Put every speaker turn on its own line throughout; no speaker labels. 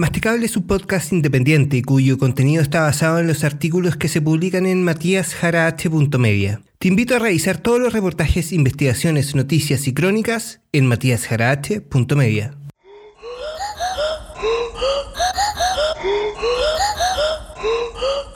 Masticable es un podcast independiente cuyo contenido está basado en los artículos que se publican en matíasjarache.media. Te invito a revisar todos los reportajes, investigaciones, noticias y crónicas en matíasjarache.media.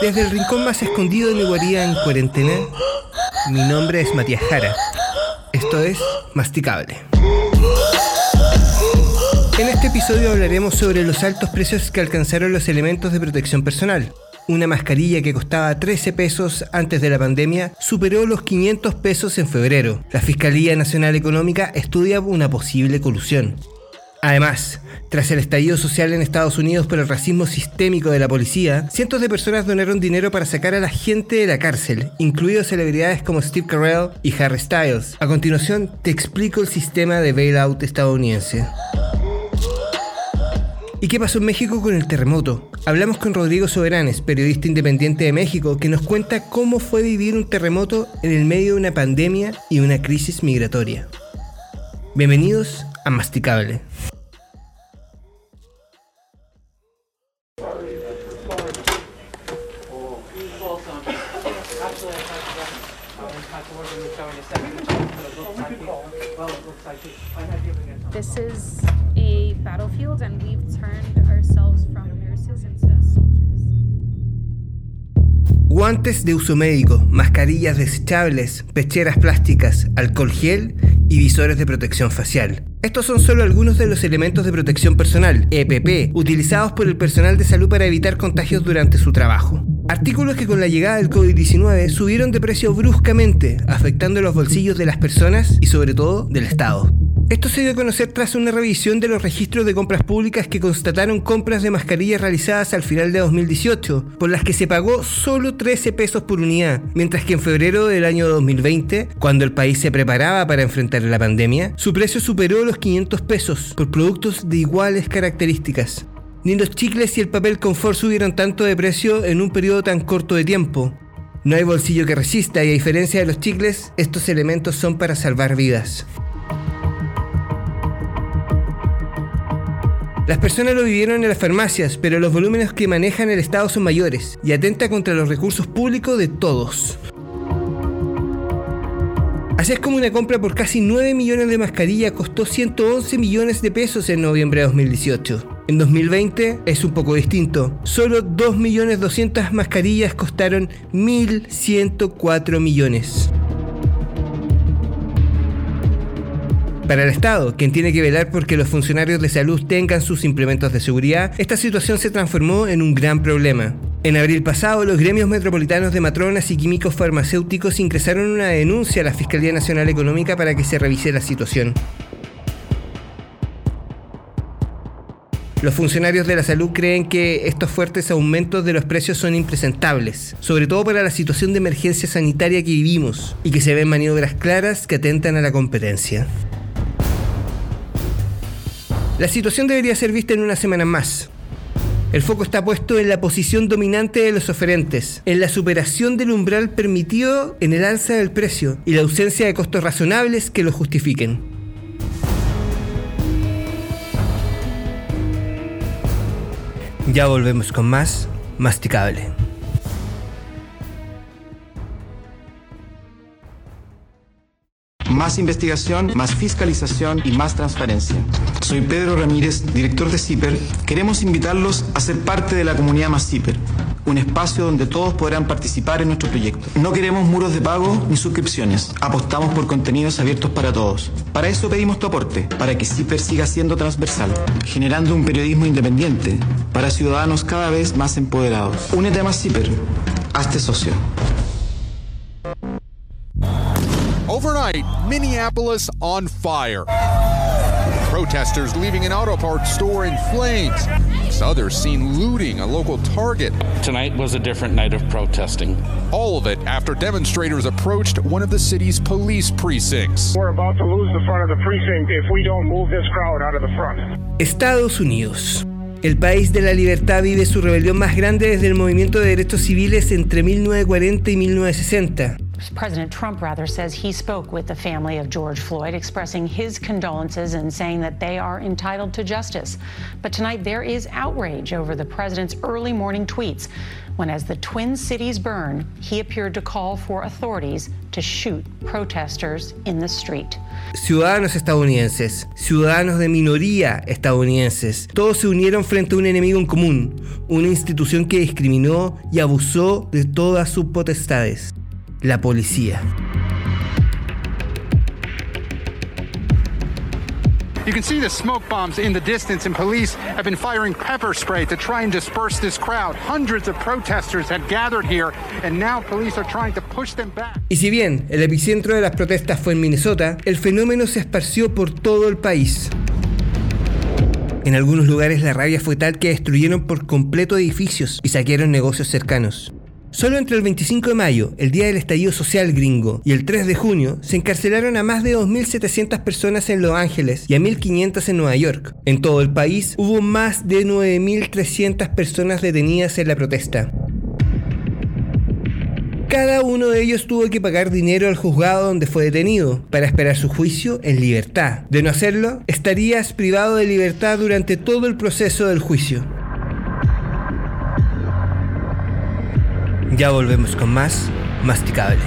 Desde el rincón más escondido de mi guarida en cuarentena, mi nombre es Matías Jara. Esto es Masticable. En este episodio hablaremos sobre los altos precios que alcanzaron los elementos de protección personal. Una mascarilla que costaba 13 pesos antes de la pandemia superó los 500 pesos en febrero. La Fiscalía Nacional Económica estudia una posible colusión. Además, tras el estallido social en Estados Unidos por el racismo sistémico de la policía, cientos de personas donaron dinero para sacar a la gente de la cárcel, incluidos celebridades como Steve Carell y Harry Styles. A continuación, te explico el sistema de bailout estadounidense. ¿Y qué pasó en México con el terremoto? Hablamos con Rodrigo Soberanes, periodista independiente de México, que nos cuenta cómo fue vivir un terremoto en el medio de una pandemia y una crisis migratoria. Bienvenidos a Masticable. Guantes de uso médico, mascarillas desechables, pecheras plásticas, alcohol gel y visores de protección facial. Estos son solo algunos de los elementos de protección personal, EPP, utilizados por el personal de salud para evitar contagios durante su trabajo. Artículos que con la llegada del COVID-19 subieron de precio bruscamente, afectando los bolsillos de las personas y sobre todo del Estado. Esto se dio a conocer tras una revisión de los registros de compras públicas que constataron compras de mascarillas realizadas al final de 2018, por las que se pagó solo 13 pesos por unidad, mientras que en febrero del año 2020, cuando el país se preparaba para enfrentar la pandemia, su precio superó los 500 pesos por productos de iguales características. Ni los chicles y el papel confort subieron tanto de precio en un periodo tan corto de tiempo. No hay bolsillo que resista y a diferencia de los chicles, estos elementos son para salvar vidas. Las personas lo vivieron en las farmacias, pero los volúmenes que manejan el Estado son mayores y atenta contra los recursos públicos de todos. Así es como una compra por casi 9 millones de mascarillas costó 111 millones de pesos en noviembre de 2018. En 2020 es un poco distinto. Solo 2.200.000 mascarillas costaron 1.104 millones. Para el Estado, quien tiene que velar porque los funcionarios de salud tengan sus implementos de seguridad, esta situación se transformó en un gran problema. En abril pasado, los gremios metropolitanos de matronas y químicos farmacéuticos ingresaron una denuncia a la Fiscalía Nacional Económica para que se revise la situación. Los funcionarios de la salud creen que estos fuertes aumentos de los precios son impresentables, sobre todo para la situación de emergencia sanitaria que vivimos, y que se ven maniobras claras que atentan a la competencia. La situación debería ser vista en una semana más. El foco está puesto en la posición dominante de los oferentes, en la superación del umbral permitido en el alza del precio y la ausencia de costos razonables que lo justifiquen. Ya volvemos con más Masticable.
Más investigación, más fiscalización y más transparencia. Soy Pedro Ramírez, director de CIPER. Queremos invitarlos a ser parte de la comunidad Más CIPER, un espacio donde todos podrán participar en nuestro proyecto. No queremos muros de pago ni suscripciones. Apostamos por contenidos abiertos para todos. Para eso pedimos tu aporte, para que CIPER siga siendo transversal, generando un periodismo independiente para ciudadanos cada vez más empoderados. Únete a Más CIPER. Hazte socio.
Overnight, Minneapolis on fire. Protesters leaving an auto parts store in flames. Others seen looting a local Target.
Tonight was a different night of protesting.
All of it after demonstrators approached one of the city's police precincts.
We're about to lose the front of the precinct if we don't move this crowd out of the front.
Estados Unidos. El país de la libertad vive su rebelión más grande desde el movimiento de derechos civiles entre 1940 y 1960.
President Trump, rather, says he spoke with the family of George Floyd, expressing his condolences and saying that they are entitled to justice. But tonight, there is outrage over the president's early morning tweets when, as the Twin Cities burn, he appeared to call for authorities to shoot protesters in the street.
Ciudadanos estadounidenses, ciudadanos de minoría estadounidenses, todos se unieron frente a un enemigo en común, una institución que discriminó y abusó de todas sus potestades. La policía.
You can see the smoke bombs in the distance, and police have been firing pepper spray to try and disperse this crowd. Hundreds of protesters had gathered here, and now police are trying to push them back.
Y si bien el epicentro de las protestas fue en Minnesota, el fenómeno se esparció por todo el país. En algunos lugares la rabia fue tal que destruyeron por completo edificios y saquearon negocios cercanos. Solo entre el 25 de mayo, el día del estallido social gringo, y el 3 de junio, se encarcelaron a más de 2.700 personas en Los Ángeles y a 1.500 en Nueva York. En todo el país hubo más de 9.300 personas detenidas en la protesta. Cada uno de ellos tuvo que pagar dinero al juzgado donde fue detenido para esperar su juicio en libertad. De no hacerlo, estarías privado de libertad durante todo el proceso del juicio. Ya volvemos con más Masticable.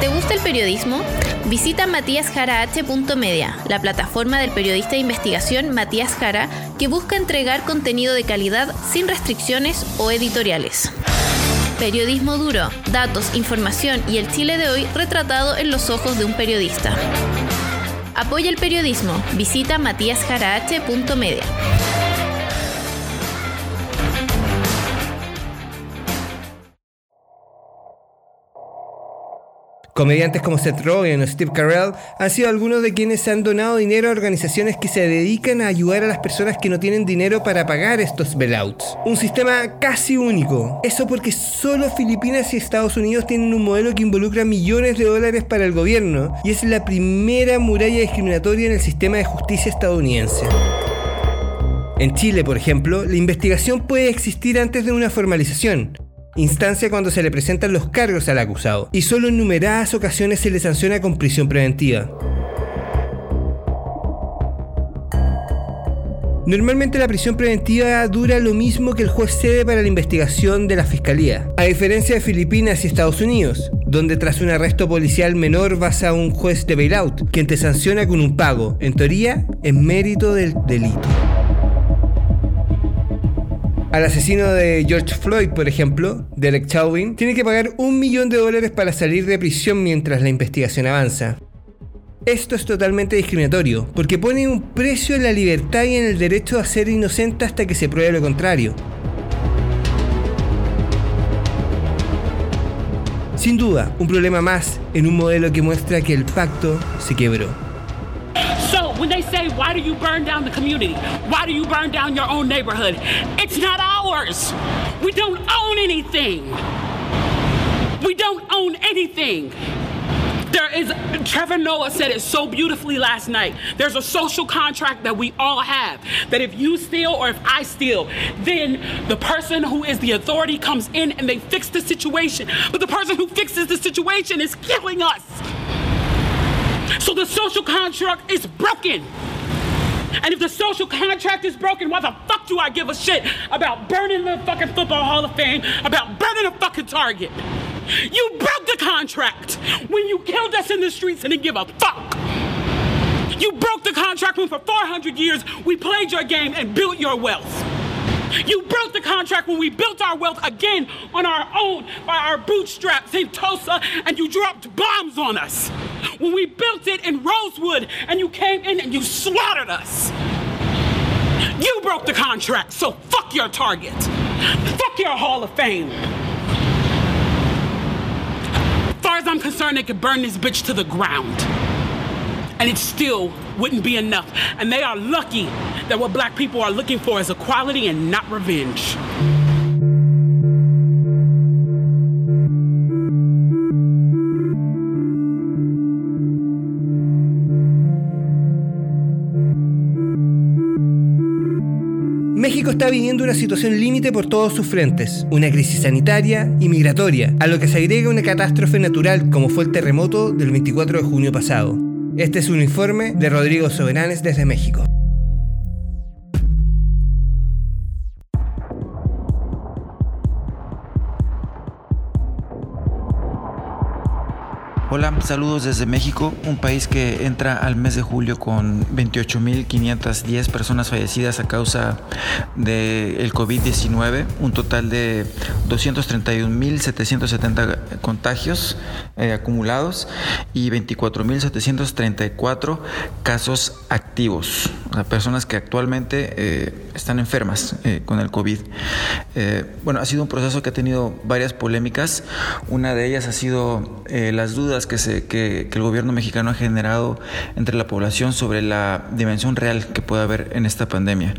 ¿Te gusta el periodismo? Visita matíasjarah.media, la plataforma del periodista de investigación Matías Jara, que busca entregar contenido de calidad sin restricciones o editoriales. Periodismo duro, datos, información y el Chile de hoy retratado en los ojos de un periodista. Apoya el periodismo. Visita matíasjarah.media.
Comediantes como Seth Rogen o Steve Carell han sido algunos de quienes han donado dinero a organizaciones que se dedican a ayudar a las personas que no tienen dinero para pagar estos bailouts. Un sistema casi único. Eso porque solo Filipinas y Estados Unidos tienen un modelo que involucra millones de dólares para el gobierno y es la primera muralla discriminatoria en el sistema de justicia estadounidense. En Chile, por ejemplo, la investigación puede existir antes de una formalización, instancia cuando se le presentan los cargos al acusado, y solo en numeradas ocasiones se le sanciona con prisión preventiva. Normalmente la prisión preventiva dura lo mismo que el juez cede para la investigación de la fiscalía, a diferencia de Filipinas y Estados Unidos, donde tras un arresto policial menor vas a un juez de bailout, quien te sanciona con un pago, en teoría, en mérito del delito. Al asesino de George Floyd, por ejemplo, Derek Chauvin, tiene que pagar un millón de dólares para salir de prisión mientras la investigación avanza. Esto es totalmente discriminatorio, porque pone un precio en la libertad y en el derecho a ser inocente hasta que se pruebe lo contrario. Sin duda, un problema más en un modelo que muestra que el pacto se quebró.
Say, why do you burn down the community? Why do you burn down your own neighborhood? It's not ours. We don't own anything. We don't own anything. There is, Trevor Noah said it so beautifully last night. There's a social contract that we all have. That if you steal or if I steal, then the person who is the authority comes in and they fix the situation. But the person who fixes the situation is killing us. So the social contract is broken. And if the social contract is broken, why the fuck do I give a shit about burning the fucking Football Hall of Fame, about burning a fucking Target? You broke the contract when you killed us in the streets and didn't give a fuck. You broke the contract when for 400 years we played your game and built your wealth. You broke the contract when we built our wealth again on our own by our bootstraps in Tulsa and you dropped bombs on us. When we built it in Rosewood and you came in and you slaughtered us. You broke the contract, so fuck your target. Fuck your Hall of Fame. As far as I'm concerned, they could burn this bitch to the ground. and it still wouldn't be enough. And they are lucky that what black people are looking for is equality and not revenge.
México está viviendo una situación límite por todos sus frentes, una crisis sanitaria y migratoria, a lo que se agrega una catástrofe natural como fue el terremoto del 24 de junio pasado. Este es un informe de Rodrigo Soberanes desde México.
Hola, saludos desde México, un país que entra al mes de julio con 28.510 personas fallecidas a causa del COVID-19, un total de 231.770 contagios eh, acumulados y 24.734 casos activos, o sea, personas que actualmente eh, están enfermas eh, con el COVID. bueno, ha sido un proceso que ha tenido varias polémicas, una de ellas ha sido las dudas que, se, que, el gobierno mexicano ha generado entre la población sobre la dimensión real que puede haber en esta pandemia.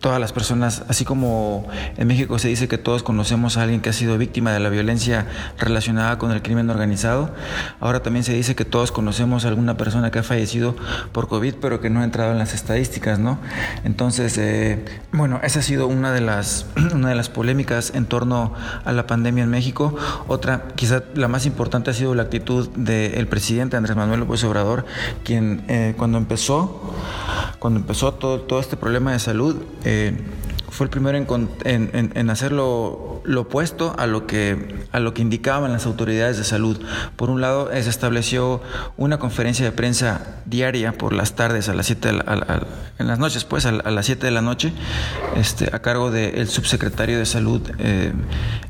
Todas las personas, así como en México se dice que todos conocemos a alguien que ha sido víctima de la violencia relacionada con el crimen organizado, ahora también se dice que todos conocemos a alguna persona que ha fallecido por COVID, pero que no ha entrado en las estadísticas, ¿no? Entonces, eh, bueno, esa ha sido una de las una de las polémicas en torno a la pandemia en México. Otra, quizá la más importante ha sido la actitud del presidente Andrés Manuel López Obrador, quien eh, cuando empezó cuando empezó todo, todo este problema de salud, eh, fue el primero en, en, hacer lo, opuesto a lo, que, a lo que indicaban las autoridades de salud. Por un lado, se estableció una conferencia de prensa diaria por las tardes, a las 7 en las noches, pues, a, las 7 de la noche, este, a cargo del subsecretario de Salud, eh,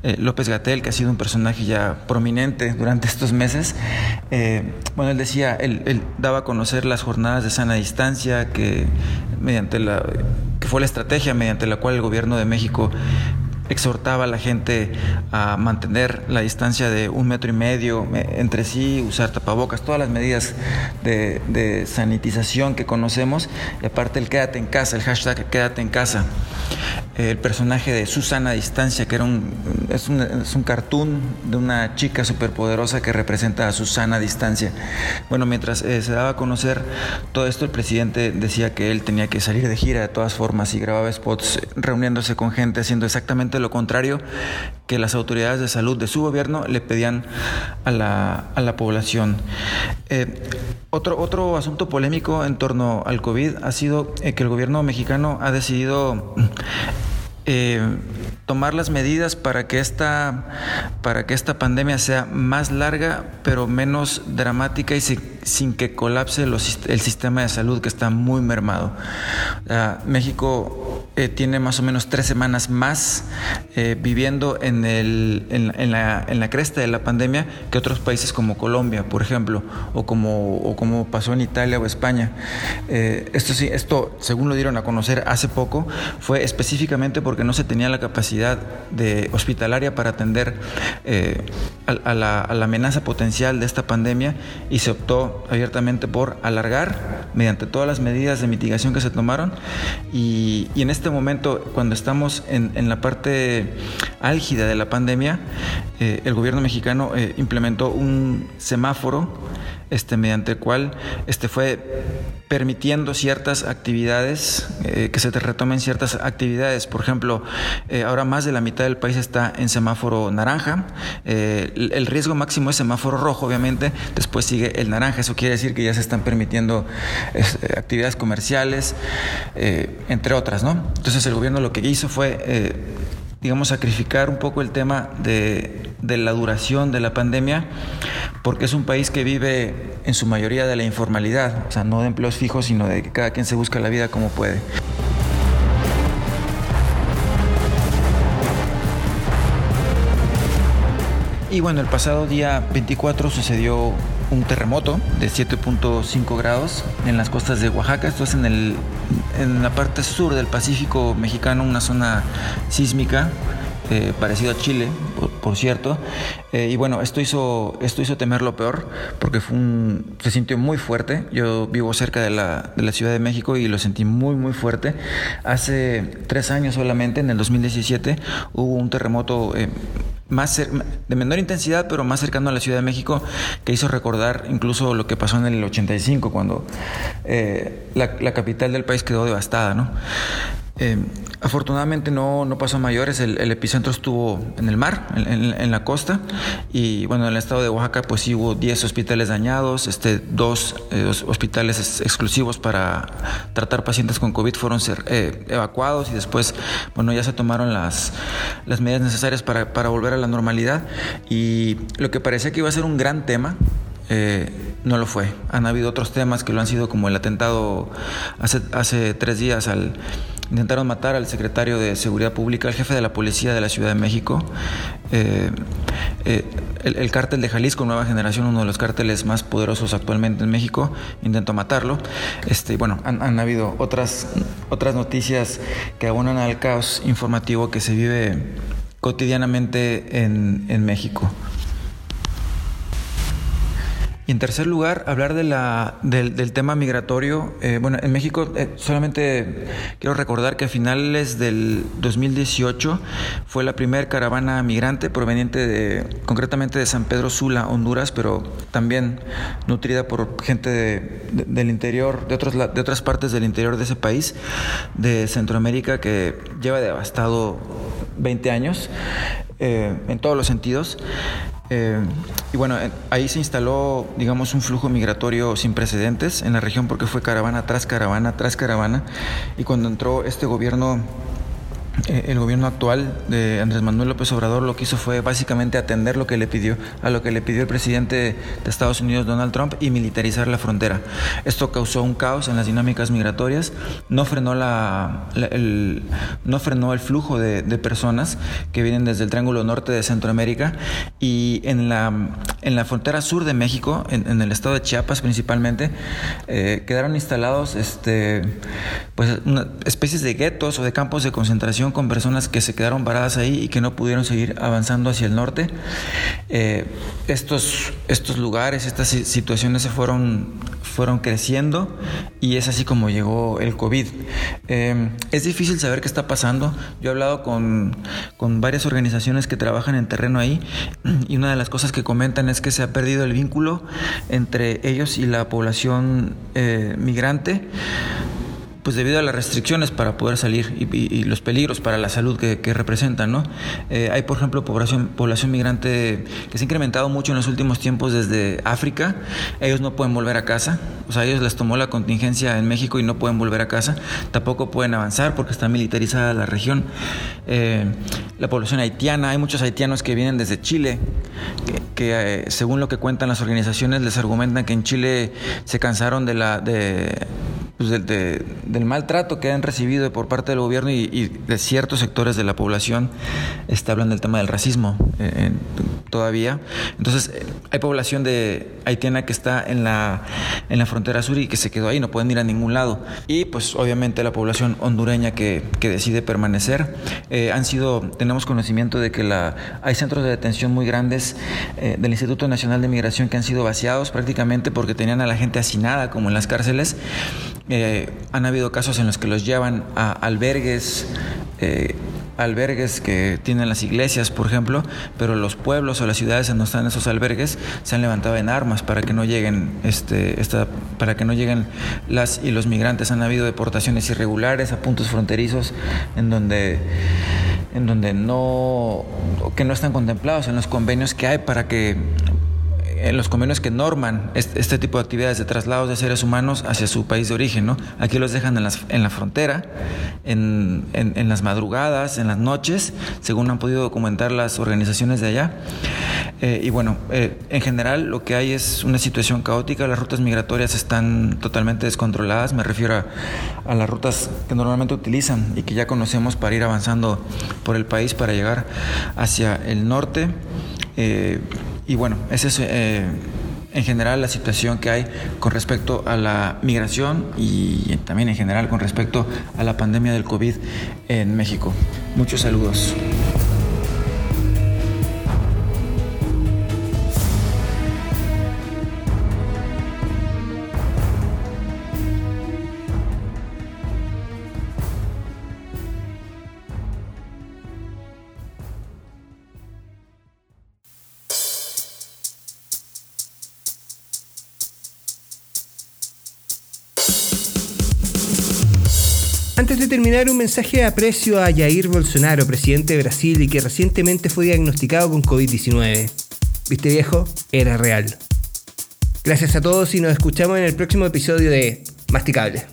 eh, López Gatel, que ha sido un personaje ya prominente durante estos meses. Eh, bueno, él decía, él, él daba a conocer las jornadas de sana distancia, que mediante la que fue la estrategia mediante la cual el gobierno de México exhortaba a la gente a mantener la distancia de un metro y medio entre sí, usar tapabocas, todas las medidas de, sanitización que conocemos, y aparte el quédate en casa, el hashtag quédate en casa. El personaje de Susana Distancia, que era un, es, un, cartoon de una chica superpoderosa que representa a Susana Distancia. Bueno, mientras eh, se daba a conocer todo esto, el presidente decía que él tenía que salir de gira de todas formas y grababa spots reuniéndose con gente, haciendo exactamente lo contrario que las autoridades de salud de su gobierno le pedían a la, a la población. Eh, otro, otro asunto polémico en torno al COVID ha sido eh, que el gobierno mexicano ha decidido eh, tomar las medidas para que esta para que esta pandemia sea más larga pero menos dramática y sin, que colapse el sistema de salud que está muy mermado. México eh, tiene más o menos tres semanas más eh, viviendo en, la, cresta de la pandemia que otros países como Colombia, por ejemplo, o como, pasó en Italia o España. esto sí, esto según lo dieron a conocer hace poco, fue específicamente porque que no se tenía la capacidad de hospitalaria para atender eh, a, la, amenaza potencial de esta pandemia y se optó abiertamente por alargar mediante todas las medidas de mitigación que se tomaron y, en este momento cuando estamos en, la parte álgida de la pandemia eh, el gobierno mexicano eh, implementó un semáforo este, mediante el cual este, fue permitiendo ciertas actividades, eh, que se te retomen ciertas actividades. Por ejemplo, eh, ahora más de la mitad del país está en semáforo naranja. Eh, el riesgo máximo es semáforo rojo, obviamente. Después sigue el naranja. Eso quiere decir que ya se están permitiendo actividades comerciales, entre otras, ¿no? Entonces el gobierno lo que hizo fue digamos, sacrificar un poco el tema de, de, la duración de la pandemia, porque es un país que vive en su mayoría de la informalidad, o sea, no de empleos fijos, sino de que cada quien se busca la vida como puede. Y bueno, el pasado día 24 sucedió un terremoto de 7.5 grados en las costas de Oaxaca. Esto es en, el, en la parte sur del Pacífico mexicano, una zona sísmica eh, parecido a Chile, por, cierto. Eh, y bueno, esto hizo, esto hizo temer lo peor, porque se sintió muy fuerte. Yo vivo cerca de la, de la Ciudad de México y lo sentí muy, muy fuerte. Hace tres años solamente, en el 2017, hubo un terremoto eh, más de menor intensidad, pero más cercano a la Ciudad de México, que hizo recordar incluso lo que pasó en el 85, cuando eh, la, capital del país quedó devastada. ¿no? Eh, afortunadamente no, no pasó a mayores, el, epicentro estuvo en el mar, en, la costa, y bueno, en el estado de Oaxaca pues sí hubo 10 hospitales dañados, este, dos, eh, hospitales exclusivos para tratar pacientes con COVID fueron ser, eh, evacuados y después, bueno, ya se tomaron las, las medidas necesarias para, para volver a la normalidad. Y lo que parecía que iba a ser un gran tema, eh, no lo fue. Han habido otros temas que lo han sido como el atentado hace, hace tres días al intentaron matar al secretario de Seguridad Pública, al jefe de la policía de la Ciudad de México. Eh, eh, el, cártel de Jalisco, Nueva Generación, uno de los cárteles más poderosos actualmente en México, intentó matarlo. Este, bueno, han, habido otras, otras noticias que abonan al caos informativo que se vive cotidianamente en, en México. Y en tercer lugar, hablar de la, del, tema migratorio. Eh, bueno, en México eh, solamente quiero recordar que a finales del 2018 fue la primera caravana migrante proveniente de, concretamente de San Pedro Sula, Honduras, pero también nutrida por gente del interior, de, de otras partes del interior de ese país, de Centroamérica, que lleva devastado 20 años eh, en todos los sentidos. Eh, y bueno, eh, ahí se instaló, digamos, un flujo migratorio sin precedentes en la región porque fue caravana tras caravana tras caravana. Y cuando entró este gobierno el gobierno actual de Andrés Manuel López Obrador lo que hizo fue básicamente atender lo que le pidió, a lo que le pidió el presidente de Estados Unidos Donald Trump y militarizar la frontera. Esto causó un caos en las dinámicas migratorias, no frenó la, el, no frenó el flujo de, personas que vienen desde el Triángulo Norte de Centroamérica y en la, en la frontera sur de México, en, el estado de Chiapas principalmente, eh, quedaron instalados este, pues, especies de guetos o de campos de concentración con personas que se quedaron varadas ahí y que no pudieron seguir avanzando hacia el norte. Eh, estos, estos lugares, estas situaciones se fueron, fueron creciendo y es así como llegó el COVID. Eh, es difícil saber qué está pasando. Yo he hablado con, con varias organizaciones que trabajan en terreno ahí y una de las cosas que comentan es que se ha perdido el vínculo entre ellos y la población eh, migrante pues debido a las restricciones para poder salir y, los peligros para la salud que, representan, ¿no? Eh, hay, por ejemplo, población, población migrante que se ha incrementado mucho en los últimos tiempos desde África. Ellos no pueden volver a casa, o sea, ellos les tomó la contingencia en México y no pueden volver a casa. Tampoco pueden avanzar porque está militarizada la región. Eh, la población haitiana, hay muchos haitianos que vienen desde Chile, que, eh, según lo que cuentan las organizaciones les argumentan que en Chile se cansaron de la de pues, del maltrato que han recibido por parte del gobierno y, de ciertos sectores de la población, está hablando del tema del racismo eh, todavía. Entonces, eh, hay población de haitiana que está en la, en la frontera sur y que se quedó ahí, no pueden ir a ningún lado. Y pues obviamente la población hondureña que, que decide permanecer. Eh, han sido, tenemos conocimiento de que la, hay centros de detención muy grandes del Instituto Nacional de Migración que han sido vaciados prácticamente porque tenían a la gente hacinada como en las cárceles eh, han habido casos en los que los llevan a albergues, eh, albergues que tienen las iglesias, por ejemplo, pero los pueblos o las ciudades donde están esos albergues se han levantado en armas para que no lleguen, este, esta, para que no lleguen las y los migrantes. Han habido deportaciones irregulares a puntos fronterizos en donde en donde no que no están contemplados en los convenios que hay para que en los convenios que norman este, tipo de actividades de traslados de seres humanos hacia su país de origen. ¿no? Aquí los dejan en, la frontera, en, las madrugadas, en las noches, según han podido documentar las organizaciones de allá. Eh, y bueno, eh, en general lo que hay es una situación caótica, las rutas migratorias están totalmente descontroladas, me refiero a las rutas que normalmente utilizan y que ya conocemos para ir avanzando por el país para llegar hacia el norte. Eh, y bueno, esa es eh, en general la situación que hay con respecto a la migración y también en general con respecto a la pandemia del COVID en México. Muchos saludos.
Antes de terminar, un mensaje de aprecio a Jair Bolsonaro, presidente de Brasil y que recientemente fue diagnosticado con COVID-19. ¿Viste viejo? Era real. Gracias a todos y nos escuchamos en el próximo episodio de Masticable.